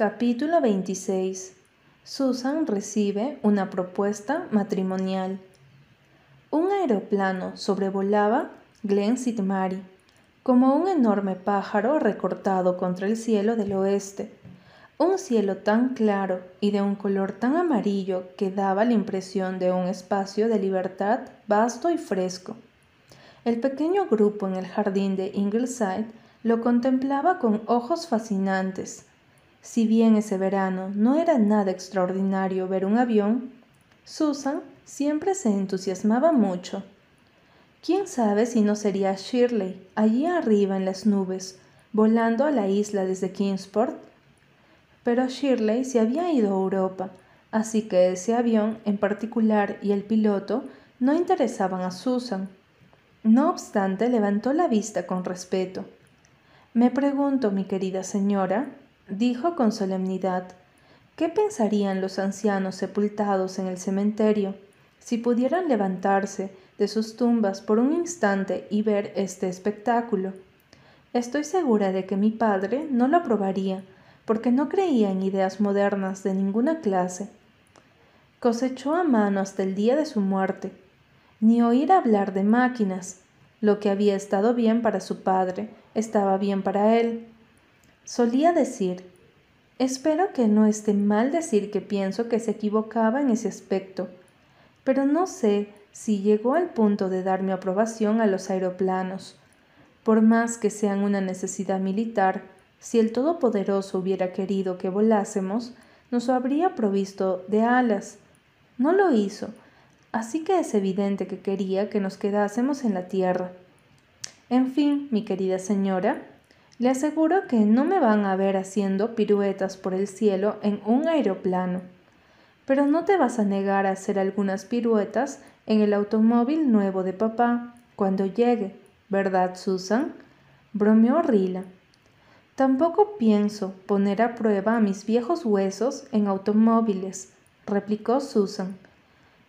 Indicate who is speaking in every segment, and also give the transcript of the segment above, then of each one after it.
Speaker 1: Capítulo 26 Susan recibe una propuesta matrimonial. Un aeroplano sobrevolaba Glen Mary como un enorme pájaro recortado contra el cielo del oeste. Un cielo tan claro y de un color tan amarillo que daba la impresión de un espacio de libertad vasto y fresco. El pequeño grupo en el jardín de Ingleside lo contemplaba con ojos fascinantes si bien ese verano no era nada extraordinario ver un avión, Susan siempre se entusiasmaba mucho. ¿Quién sabe si no sería Shirley allí arriba en las nubes, volando a la isla desde Kingsport? Pero Shirley se había ido a Europa, así que ese avión en particular y el piloto no interesaban a Susan. No obstante, levantó la vista con respeto. Me pregunto, mi querida señora, dijo con solemnidad, ¿qué pensarían los ancianos sepultados en el cementerio si pudieran levantarse de sus tumbas por un instante y ver este espectáculo? Estoy segura de que mi padre no lo aprobaría, porque no creía en ideas modernas de ninguna clase. Cosechó a mano hasta el día de su muerte, ni oír hablar de máquinas. Lo que había estado bien para su padre estaba bien para él, Solía decir, espero que no esté mal decir que pienso que se equivocaba en ese aspecto, pero no sé si llegó al punto de dar mi aprobación a los aeroplanos. Por más que sean una necesidad militar, si el Todopoderoso hubiera querido que volásemos, nos habría provisto de alas. No lo hizo, así que es evidente que quería que nos quedásemos en la tierra. En fin, mi querida señora, le aseguro que no me van a ver haciendo piruetas por el cielo en un aeroplano. Pero no te vas a negar a hacer algunas piruetas en el automóvil nuevo de papá cuando llegue, ¿verdad, Susan? bromeó Rila. Tampoco pienso poner a prueba a mis viejos huesos en automóviles, replicó Susan.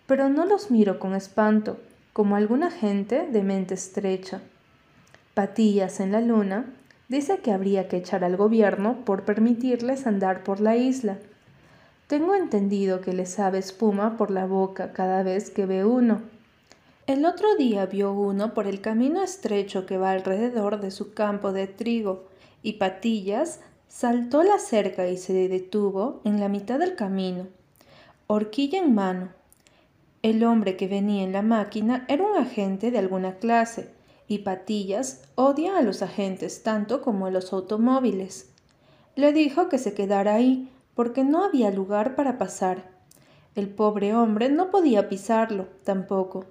Speaker 1: Pero no los miro con espanto, como alguna gente de mente estrecha. Patillas en la luna dice que habría que echar al gobierno por permitirles andar por la isla. Tengo entendido que les sabe espuma por la boca cada vez que ve uno. El otro día vio uno por el camino estrecho que va alrededor de su campo de trigo, y Patillas saltó la cerca y se detuvo en la mitad del camino, horquilla en mano. El hombre que venía en la máquina era un agente de alguna clase, y Patillas odia a los agentes tanto como a los automóviles. Le dijo que se quedara ahí porque no había lugar para pasar. El pobre hombre no podía pisarlo tampoco.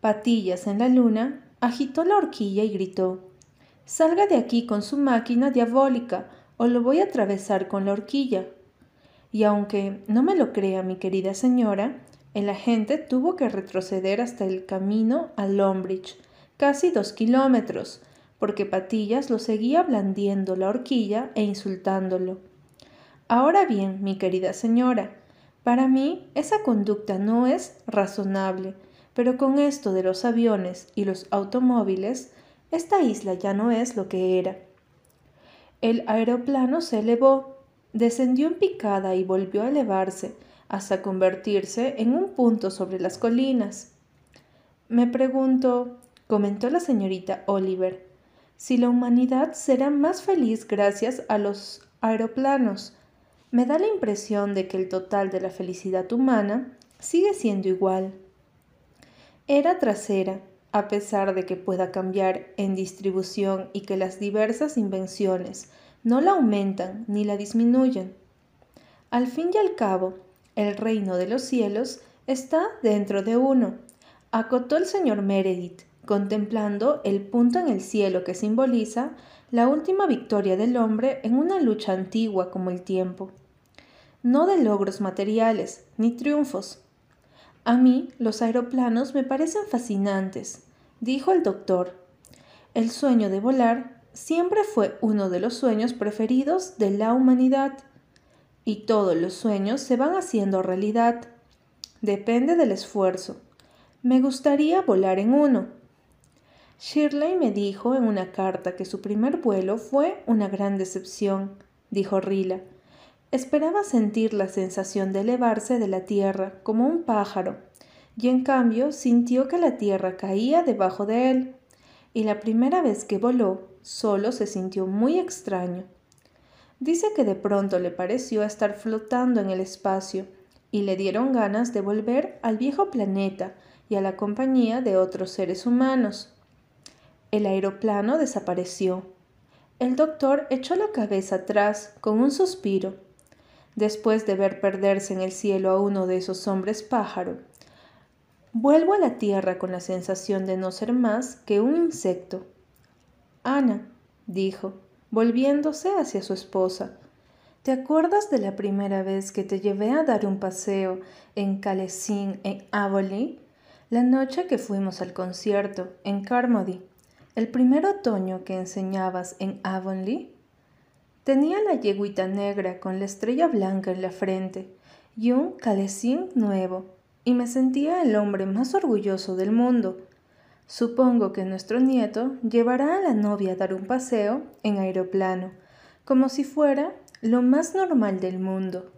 Speaker 1: Patillas en la luna agitó la horquilla y gritó Salga de aquí con su máquina diabólica o lo voy a atravesar con la horquilla. Y aunque no me lo crea mi querida señora, el agente tuvo que retroceder hasta el camino a Lombridge casi dos kilómetros, porque Patillas lo seguía blandiendo la horquilla e insultándolo. Ahora bien, mi querida señora, para mí esa conducta no es razonable, pero con esto de los aviones y los automóviles, esta isla ya no es lo que era. El aeroplano se elevó, descendió en picada y volvió a elevarse hasta convertirse en un punto sobre las colinas. Me pregunto, comentó la señorita Oliver, si la humanidad será más feliz gracias a los aeroplanos. Me da la impresión de que el total de la felicidad humana sigue siendo igual. Era trasera, a pesar de que pueda cambiar en distribución y que las diversas invenciones no la aumentan ni la disminuyen. Al fin y al cabo, el reino de los cielos está dentro de uno, acotó el señor Meredith, contemplando el punto en el cielo que simboliza la última victoria del hombre en una lucha antigua como el tiempo. No de logros materiales, ni triunfos. A mí los aeroplanos me parecen fascinantes, dijo el doctor. El sueño de volar siempre fue uno de los sueños preferidos de la humanidad. Y todos los sueños se van haciendo realidad. Depende del esfuerzo. Me gustaría volar en uno, Shirley me dijo en una carta que su primer vuelo fue una gran decepción, dijo Rila. Esperaba sentir la sensación de elevarse de la tierra como un pájaro, y en cambio sintió que la tierra caía debajo de él, y la primera vez que voló solo se sintió muy extraño. Dice que de pronto le pareció estar flotando en el espacio y le dieron ganas de volver al viejo planeta y a la compañía de otros seres humanos. El aeroplano desapareció. El doctor echó la cabeza atrás con un suspiro después de ver perderse en el cielo a uno de esos hombres pájaro. Vuelvo a la tierra con la sensación de no ser más que un insecto. Ana, dijo, volviéndose hacia su esposa, ¿te acuerdas de la primera vez que te llevé a dar un paseo en Calesín, en Avonlea? La noche que fuimos al concierto en Carmody, el primer otoño que enseñabas en Avonlea. Tenía la yeguita negra con la estrella blanca en la frente y un calesín nuevo, y me sentía el hombre más orgulloso del mundo. Supongo que nuestro nieto llevará a la novia a dar un paseo en aeroplano, como si fuera lo más normal del mundo.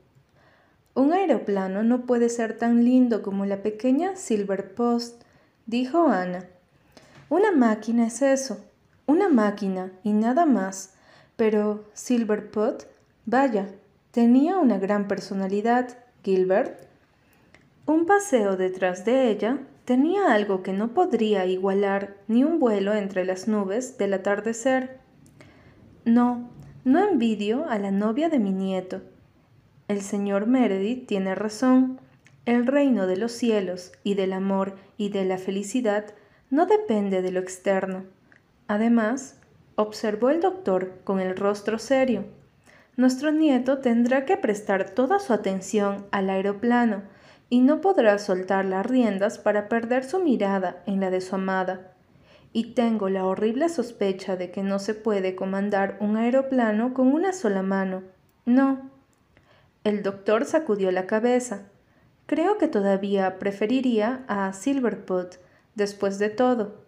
Speaker 1: Un aeroplano no puede ser tan lindo como la pequeña Silver Post, dijo Ana. Una máquina es eso, una máquina y nada más pero Silverpot, vaya, tenía una gran personalidad, Gilbert. Un paseo detrás de ella tenía algo que no podría igualar ni un vuelo entre las nubes del atardecer. No, no envidio a la novia de mi nieto. El señor Meredith tiene razón. El reino de los cielos y del amor y de la felicidad no depende de lo externo. Además, observó el doctor con el rostro serio. Nuestro nieto tendrá que prestar toda su atención al aeroplano y no podrá soltar las riendas para perder su mirada en la de su amada. Y tengo la horrible sospecha de que no se puede comandar un aeroplano con una sola mano. No. El doctor sacudió la cabeza. Creo que todavía preferiría a Silverput, después de todo.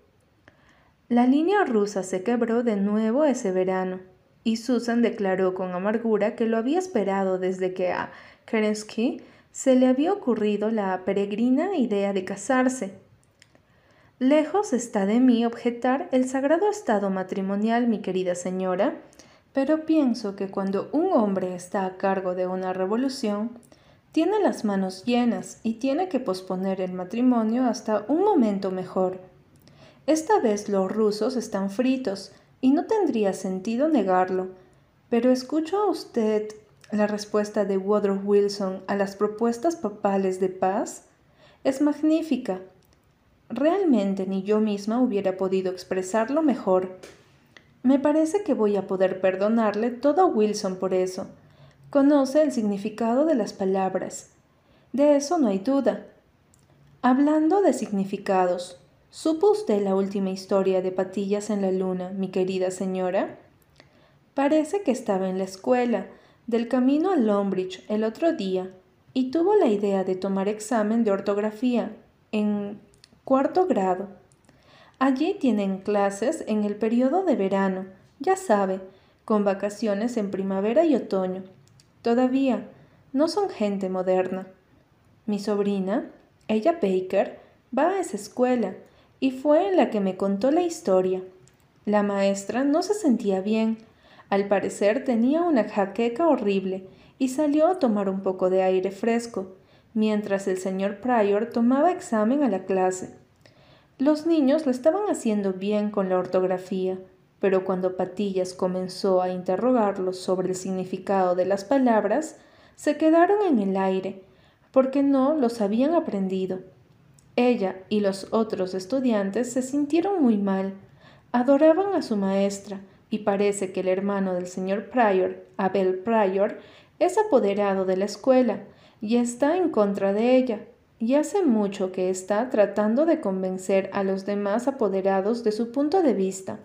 Speaker 1: La línea rusa se quebró de nuevo ese verano, y Susan declaró con amargura que lo había esperado desde que a Kerensky se le había ocurrido la peregrina idea de casarse. Lejos está de mí objetar el sagrado estado matrimonial, mi querida señora, pero pienso que cuando un hombre está a cargo de una revolución, tiene las manos llenas y tiene que posponer el matrimonio hasta un momento mejor. Esta vez los rusos están fritos y no tendría sentido negarlo. Pero escucho a usted la respuesta de Woodrow Wilson a las propuestas papales de paz. Es magnífica. Realmente ni yo misma hubiera podido expresarlo mejor. Me parece que voy a poder perdonarle todo a Wilson por eso. Conoce el significado de las palabras. De eso no hay duda. Hablando de significados, ¿Supo usted la última historia de Patillas en la Luna, mi querida señora? Parece que estaba en la escuela, del camino a Lombridge el otro día, y tuvo la idea de tomar examen de ortografía en cuarto grado. Allí tienen clases en el periodo de verano, ya sabe, con vacaciones en primavera y otoño. Todavía no son gente moderna. Mi sobrina, ella Baker, va a esa escuela y fue en la que me contó la historia. La maestra no se sentía bien. Al parecer tenía una jaqueca horrible y salió a tomar un poco de aire fresco, mientras el señor Pryor tomaba examen a la clase. Los niños lo estaban haciendo bien con la ortografía, pero cuando Patillas comenzó a interrogarlos sobre el significado de las palabras, se quedaron en el aire, porque no los habían aprendido. Ella y los otros estudiantes se sintieron muy mal. Adoraban a su maestra, y parece que el hermano del señor Pryor, Abel Pryor, es apoderado de la escuela y está en contra de ella, y hace mucho que está tratando de convencer a los demás apoderados de su punto de vista.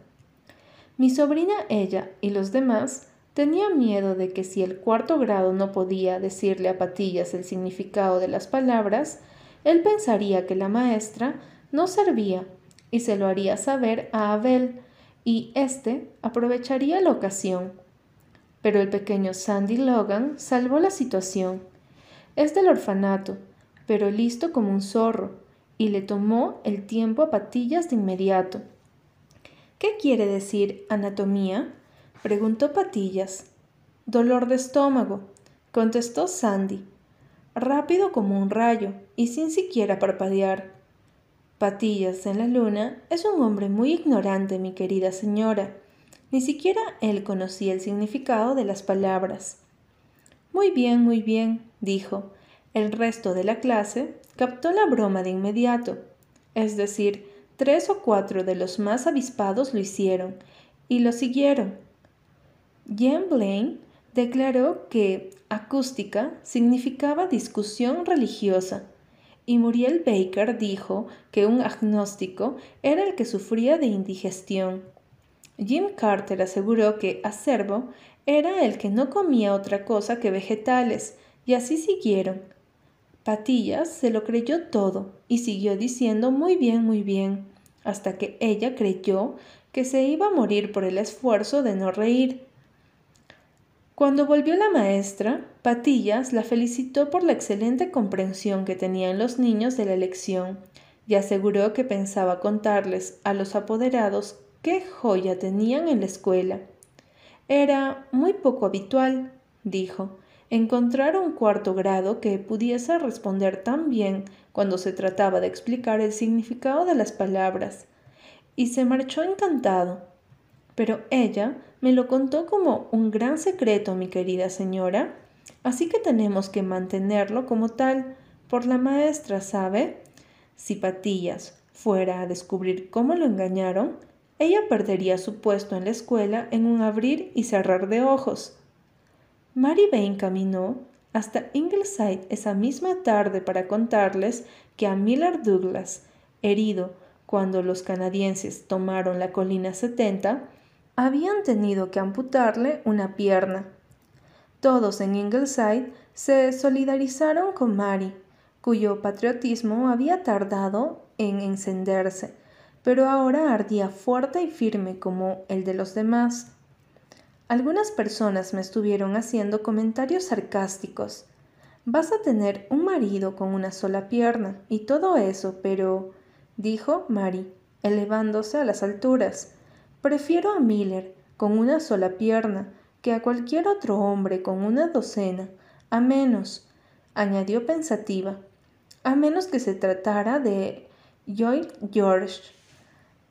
Speaker 1: Mi sobrina ella y los demás tenían miedo de que si el cuarto grado no podía decirle a Patillas el significado de las palabras, él pensaría que la maestra no servía y se lo haría saber a Abel, y éste aprovecharía la ocasión. pero el pequeño Sandy Logan salvó la situación. Es del orfanato, pero listo como un zorro, y le tomó el tiempo a Patillas de inmediato. ¿Qué quiere decir anatomía? preguntó Patillas. Dolor de estómago, contestó Sandy, rápido como un rayo y sin siquiera parpadear. Patillas en la luna es un hombre muy ignorante, mi querida señora. Ni siquiera él conocía el significado de las palabras. Muy bien, muy bien, dijo. El resto de la clase captó la broma de inmediato. Es decir, tres o cuatro de los más avispados lo hicieron y lo siguieron. Jean Blaine declaró que acústica significaba discusión religiosa y Muriel Baker dijo que un agnóstico era el que sufría de indigestión. Jim Carter aseguró que acervo era el que no comía otra cosa que vegetales, y así siguieron. Patillas se lo creyó todo y siguió diciendo muy bien, muy bien, hasta que ella creyó que se iba a morir por el esfuerzo de no reír. Cuando volvió la maestra, Patillas la felicitó por la excelente comprensión que tenían los niños de la lección y aseguró que pensaba contarles a los apoderados qué joya tenían en la escuela. Era muy poco habitual, dijo, encontrar un cuarto grado que pudiese responder tan bien cuando se trataba de explicar el significado de las palabras, y se marchó encantado. Pero ella me lo contó como un gran secreto, mi querida señora, así que tenemos que mantenerlo como tal por la maestra, ¿sabe? Si Patillas fuera a descubrir cómo lo engañaron, ella perdería su puesto en la escuela en un abrir y cerrar de ojos. Mary Bain caminó hasta Ingleside esa misma tarde para contarles que a Miller Douglas, herido cuando los canadienses tomaron la colina 70, habían tenido que amputarle una pierna. Todos en Ingleside se solidarizaron con Mary, cuyo patriotismo había tardado en encenderse, pero ahora ardía fuerte y firme como el de los demás. Algunas personas me estuvieron haciendo comentarios sarcásticos. Vas a tener un marido con una sola pierna y todo eso, pero dijo Mary, elevándose a las alturas. Prefiero a Miller con una sola pierna que a cualquier otro hombre con una docena, a menos, añadió pensativa, a menos que se tratara de Lloyd George.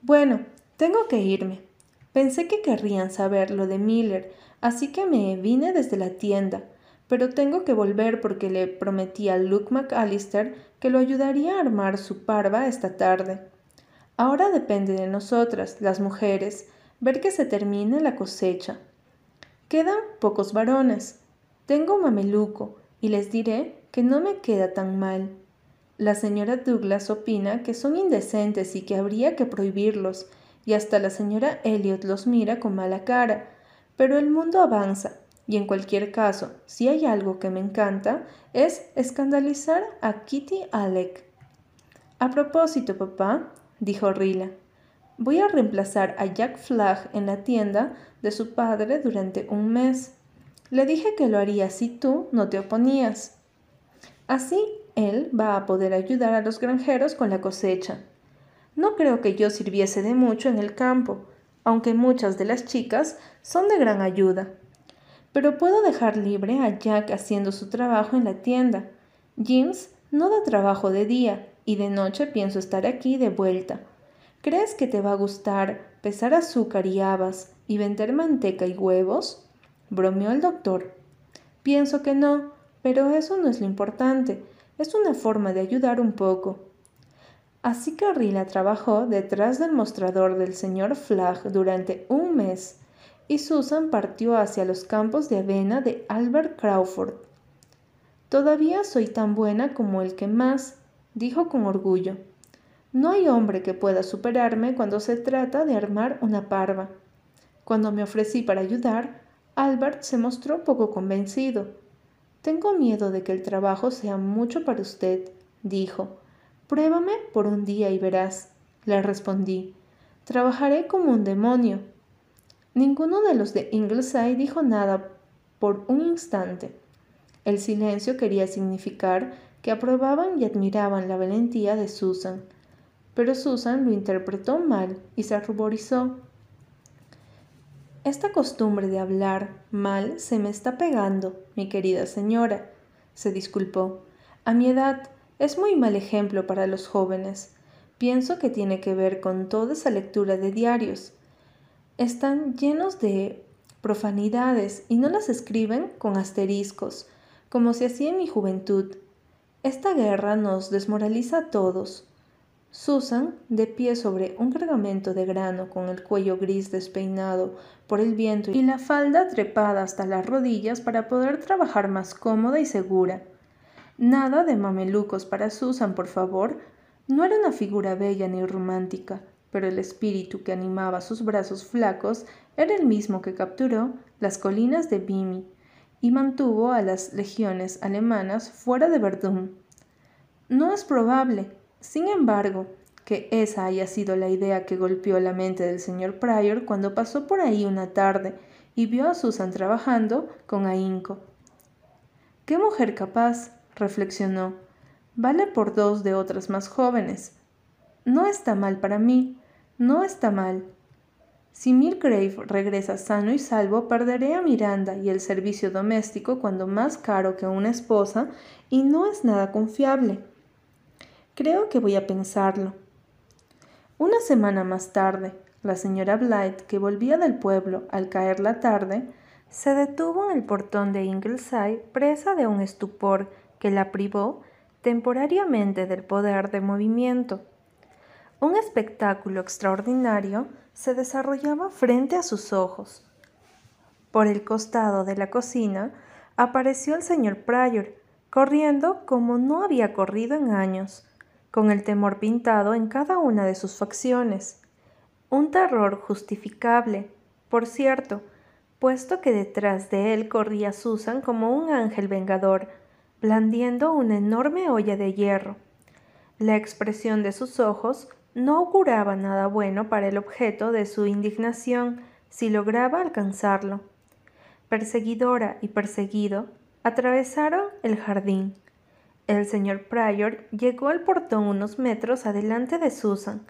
Speaker 1: Bueno, tengo que irme. Pensé que querrían saber lo de Miller, así que me vine desde la tienda, pero tengo que volver porque le prometí a Luke McAllister que lo ayudaría a armar su parva esta tarde. Ahora depende de nosotras, las mujeres, ver que se termine la cosecha. Quedan pocos varones. Tengo mameluco y les diré que no me queda tan mal. La señora Douglas opina que son indecentes y que habría que prohibirlos, y hasta la señora Elliot los mira con mala cara. Pero el mundo avanza, y en cualquier caso, si hay algo que me encanta, es escandalizar a Kitty Alec. A propósito, papá, dijo Rila. Voy a reemplazar a Jack Flagg en la tienda de su padre durante un mes. Le dije que lo haría si tú no te oponías. Así él va a poder ayudar a los granjeros con la cosecha. No creo que yo sirviese de mucho en el campo, aunque muchas de las chicas son de gran ayuda. Pero puedo dejar libre a Jack haciendo su trabajo en la tienda. James no da trabajo de día y de noche pienso estar aquí de vuelta. ¿Crees que te va a gustar pesar azúcar y habas y vender manteca y huevos? bromeó el doctor. Pienso que no, pero eso no es lo importante. Es una forma de ayudar un poco. Así que Rila trabajó detrás del mostrador del señor Flagg durante un mes y Susan partió hacia los campos de avena de Albert Crawford. Todavía soy tan buena como el que más, dijo con orgullo. No hay hombre que pueda superarme cuando se trata de armar una parva. Cuando me ofrecí para ayudar, Albert se mostró poco convencido. Tengo miedo de que el trabajo sea mucho para usted, dijo. Pruébame por un día y verás, le respondí. Trabajaré como un demonio. Ninguno de los de Ingleside dijo nada por un instante. El silencio quería significar que aprobaban y admiraban la valentía de Susan, pero Susan lo interpretó mal y se ruborizó. Esta costumbre de hablar mal se me está pegando, mi querida señora, se disculpó. A mi edad es muy mal ejemplo para los jóvenes. Pienso que tiene que ver con toda esa lectura de diarios. Están llenos de profanidades y no las escriben con asteriscos, como se hacía en mi juventud. Esta guerra nos desmoraliza a todos. Susan, de pie sobre un cargamento de grano con el cuello gris despeinado por el viento y la falda trepada hasta las rodillas para poder trabajar más cómoda y segura. Nada de mamelucos para Susan, por favor. No era una figura bella ni romántica, pero el espíritu que animaba sus brazos flacos era el mismo que capturó las colinas de Vimy y mantuvo a las legiones alemanas fuera de Verdún. No es probable, sin embargo, que esa haya sido la idea que golpeó la mente del señor Pryor cuando pasó por ahí una tarde y vio a Susan trabajando con ahínco. ¡Qué mujer capaz! Reflexionó. Vale por dos de otras más jóvenes. No está mal para mí, no está mal. Si Milgrave regresa sano y salvo, perderé a Miranda y el servicio doméstico cuando más caro que una esposa y no es nada confiable. Creo que voy a pensarlo. Una semana más tarde, la señora Blythe, que volvía del pueblo al caer la tarde, se detuvo en el portón de Ingleside presa de un estupor que la privó temporariamente del poder de movimiento. Un espectáculo extraordinario se desarrollaba frente a sus ojos. Por el costado de la cocina apareció el señor Pryor, corriendo como no había corrido en años, con el temor pintado en cada una de sus facciones. Un terror justificable, por cierto, puesto que detrás de él corría Susan como un ángel vengador, blandiendo una enorme olla de hierro. La expresión de sus ojos no auguraba nada bueno para el objeto de su indignación si lograba alcanzarlo. Perseguidora y perseguido, atravesaron el jardín. El señor Pryor llegó al portón unos metros adelante de Susan,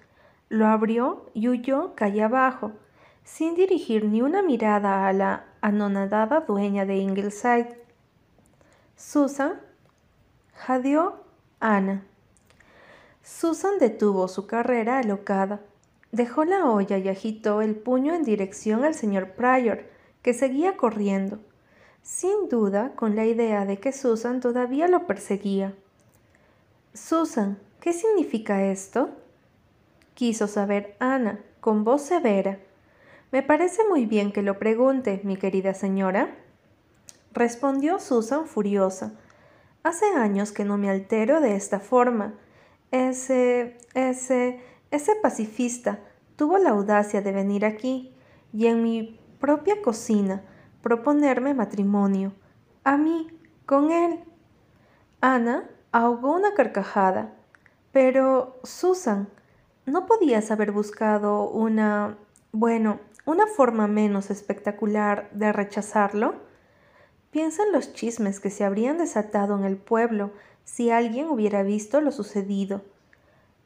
Speaker 1: lo abrió y huyó calle abajo, sin dirigir ni una mirada a la anonadada dueña de Ingleside. Susan jadeó Ana. Susan detuvo su carrera alocada, dejó la olla y agitó el puño en dirección al señor Pryor, que seguía corriendo sin duda con la idea de que Susan todavía lo perseguía. Susan, ¿qué significa esto? quiso saber Ana, con voz severa. Me parece muy bien que lo pregunte, mi querida señora. Respondió Susan furiosa. Hace años que no me altero de esta forma. Ese, ese, ese pacifista tuvo la audacia de venir aquí y en mi propia cocina proponerme matrimonio. A mí, con él. Ana ahogó una carcajada. Pero, Susan, ¿no podías haber buscado una... bueno, una forma menos espectacular de rechazarlo? Piensa en los chismes que se habrían desatado en el pueblo si alguien hubiera visto lo sucedido.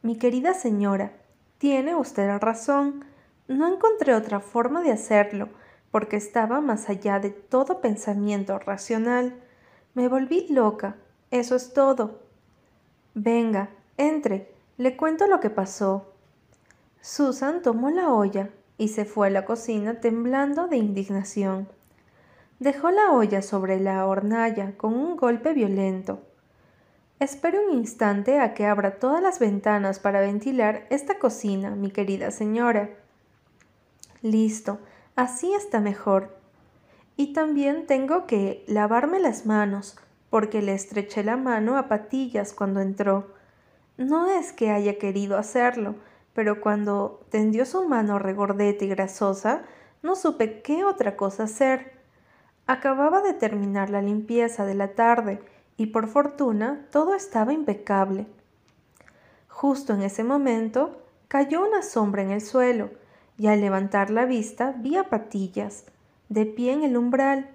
Speaker 1: Mi querida señora, tiene usted razón. No encontré otra forma de hacerlo porque estaba más allá de todo pensamiento racional. Me volví loca, eso es todo. Venga, entre, le cuento lo que pasó. Susan tomó la olla y se fue a la cocina temblando de indignación. Dejó la olla sobre la hornalla con un golpe violento. Espere un instante a que abra todas las ventanas para ventilar esta cocina, mi querida señora. Listo, Así está mejor. Y también tengo que lavarme las manos, porque le estreché la mano a patillas cuando entró. No es que haya querido hacerlo, pero cuando tendió su mano regordeta y grasosa, no supe qué otra cosa hacer. Acababa de terminar la limpieza de la tarde y por fortuna todo estaba impecable. Justo en ese momento cayó una sombra en el suelo y al levantar la vista vi a Patillas, de pie en el umbral,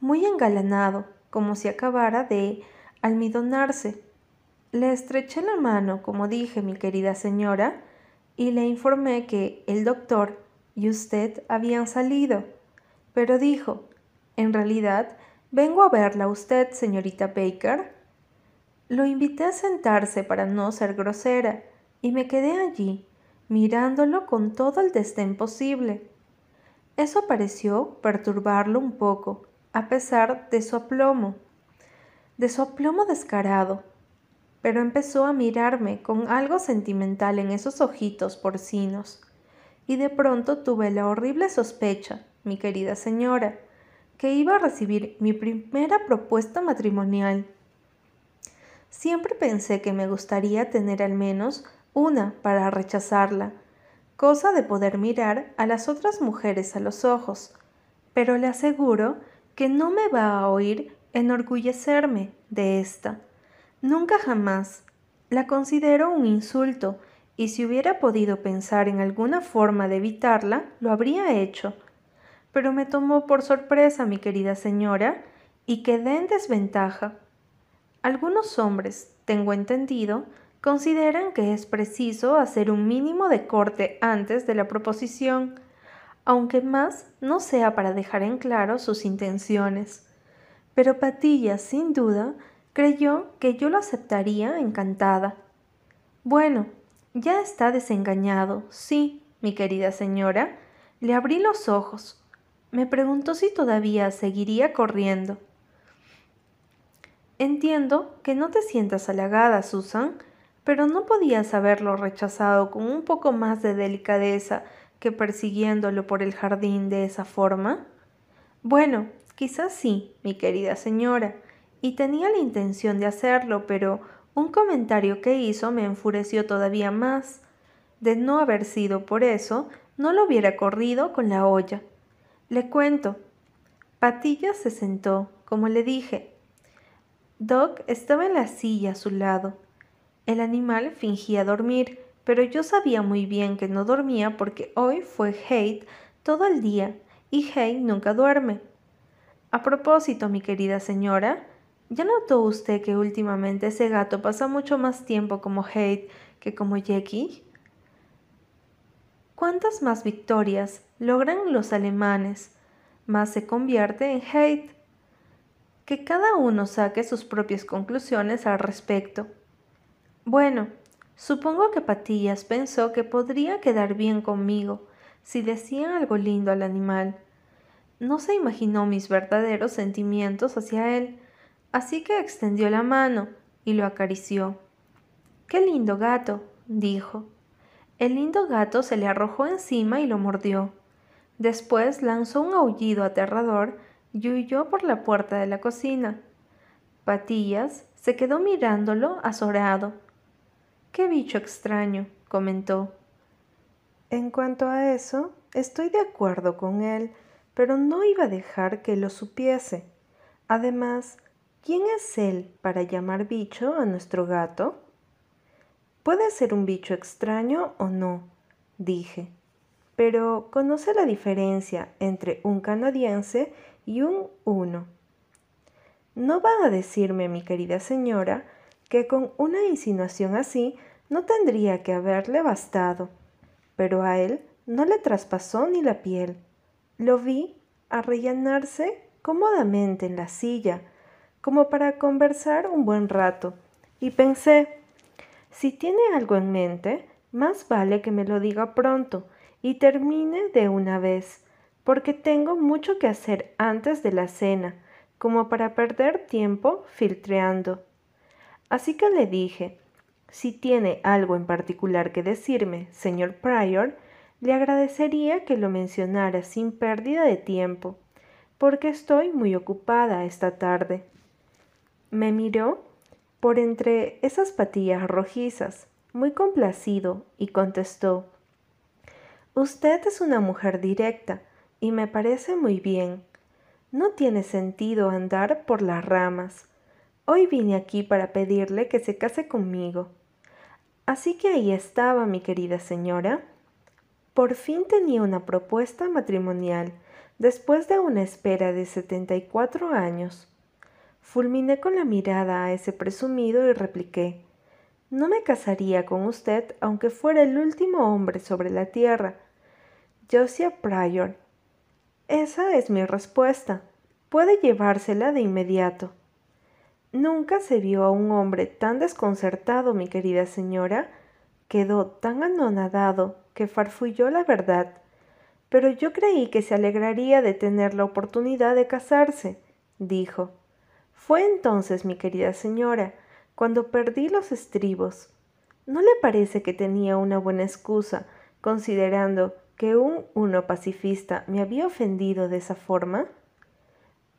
Speaker 1: muy engalanado, como si acabara de almidonarse. Le estreché la mano, como dije, mi querida señora, y le informé que el doctor y usted habían salido. Pero dijo, en realidad, vengo a verla a usted, señorita Baker. Lo invité a sentarse para no ser grosera, y me quedé allí, mirándolo con todo el desdén posible. Eso pareció perturbarlo un poco, a pesar de su aplomo, de su aplomo descarado, pero empezó a mirarme con algo sentimental en esos ojitos porcinos, y de pronto tuve la horrible sospecha, mi querida señora, que iba a recibir mi primera propuesta matrimonial. Siempre pensé que me gustaría tener al menos una para rechazarla, cosa de poder mirar a las otras mujeres a los ojos, pero le aseguro que no me va a oír enorgullecerme de esta. Nunca jamás. La considero un insulto, y si hubiera podido pensar en alguna forma de evitarla, lo habría hecho. Pero me tomó por sorpresa, mi querida señora, y quedé en desventaja. Algunos hombres, tengo entendido, consideran que es preciso hacer un mínimo de corte antes de la proposición, aunque más no sea para dejar en claro sus intenciones. Pero Patilla, sin duda, creyó que yo lo aceptaría encantada. Bueno, ya está desengañado, sí, mi querida señora. Le abrí los ojos. Me preguntó si todavía seguiría corriendo. Entiendo que no te sientas halagada, Susan, pero no podías haberlo rechazado con un poco más de delicadeza que persiguiéndolo por el jardín de esa forma? Bueno, quizás sí, mi querida señora, y tenía la intención de hacerlo, pero un comentario que hizo me enfureció todavía más. De no haber sido por eso, no lo hubiera corrido con la olla. Le cuento. Patilla se sentó, como le dije. Doc estaba en la silla a su lado. El animal fingía dormir, pero yo sabía muy bien que no dormía porque hoy fue Hate todo el día y Hate nunca duerme. A propósito, mi querida señora, ¿ya notó usted que últimamente ese gato pasa mucho más tiempo como Hate que como Jackie? ¿Cuántas más victorias logran los alemanes, más se convierte en Hate? Que cada uno saque sus propias conclusiones al respecto. Bueno, Supongo que Patillas pensó que podría quedar bien conmigo si decía algo lindo al animal. No se imaginó mis verdaderos sentimientos hacia él, así que extendió la mano y lo acarició. Qué lindo gato, dijo. El lindo gato se le arrojó encima y lo mordió. Después lanzó un aullido aterrador y huyó por la puerta de la cocina. Patillas se quedó mirándolo azorado. Qué bicho extraño, comentó. En cuanto a eso, estoy de acuerdo con él, pero no iba a dejar que lo supiese. Además, ¿quién es él para llamar bicho a nuestro gato? Puede ser un bicho extraño o no, dije, pero conoce la diferencia entre un canadiense y un uno. No va a decirme, mi querida señora, que con una insinuación así no tendría que haberle bastado, pero a él no le traspasó ni la piel. Lo vi arrellanarse cómodamente en la silla, como para conversar un buen rato, y pensé, si tiene algo en mente, más vale que me lo diga pronto y termine de una vez, porque tengo mucho que hacer antes de la cena, como para perder tiempo filtreando. Así que le dije, si tiene algo en particular que decirme, señor Pryor, le agradecería que lo mencionara sin pérdida de tiempo, porque estoy muy ocupada esta tarde. Me miró por entre esas patillas rojizas, muy complacido, y contestó Usted es una mujer directa, y me parece muy bien. No tiene sentido andar por las ramas. Hoy vine aquí para pedirle que se case conmigo. Así que ahí estaba mi querida señora. Por fin tenía una propuesta matrimonial
Speaker 2: después de una espera de setenta y cuatro años. Fulminé con la mirada a ese presumido y repliqué No me casaría con usted aunque fuera el último hombre sobre la tierra. Josiah Pryor. Esa es mi respuesta. Puede llevársela de inmediato. Nunca se vio a un hombre tan desconcertado, mi querida señora. Quedó tan anonadado que farfulló la verdad. Pero yo creí que se alegraría de tener la oportunidad de casarse, dijo. Fue entonces, mi querida señora, cuando perdí los estribos. ¿No le parece que tenía una buena excusa, considerando que un uno pacifista me había ofendido de esa forma?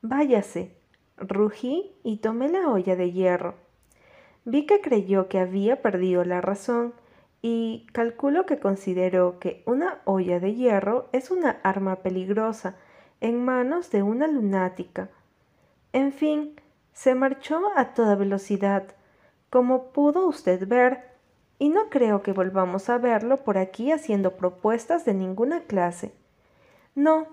Speaker 2: Váyase, Rugí y tomé la olla de hierro. Vi que creyó que había perdido la razón y calculo que consideró que una olla de hierro es una arma peligrosa en manos de una lunática. En fin, se marchó a toda velocidad, como pudo usted ver, y no creo que volvamos a verlo por aquí haciendo propuestas de ninguna clase. No,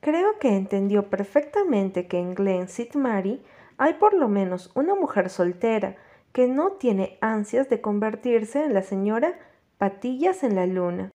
Speaker 2: Creo que entendió perfectamente que en Glen St. Mary hay por lo menos una mujer soltera que no tiene ansias de convertirse en la señora Patillas en la Luna.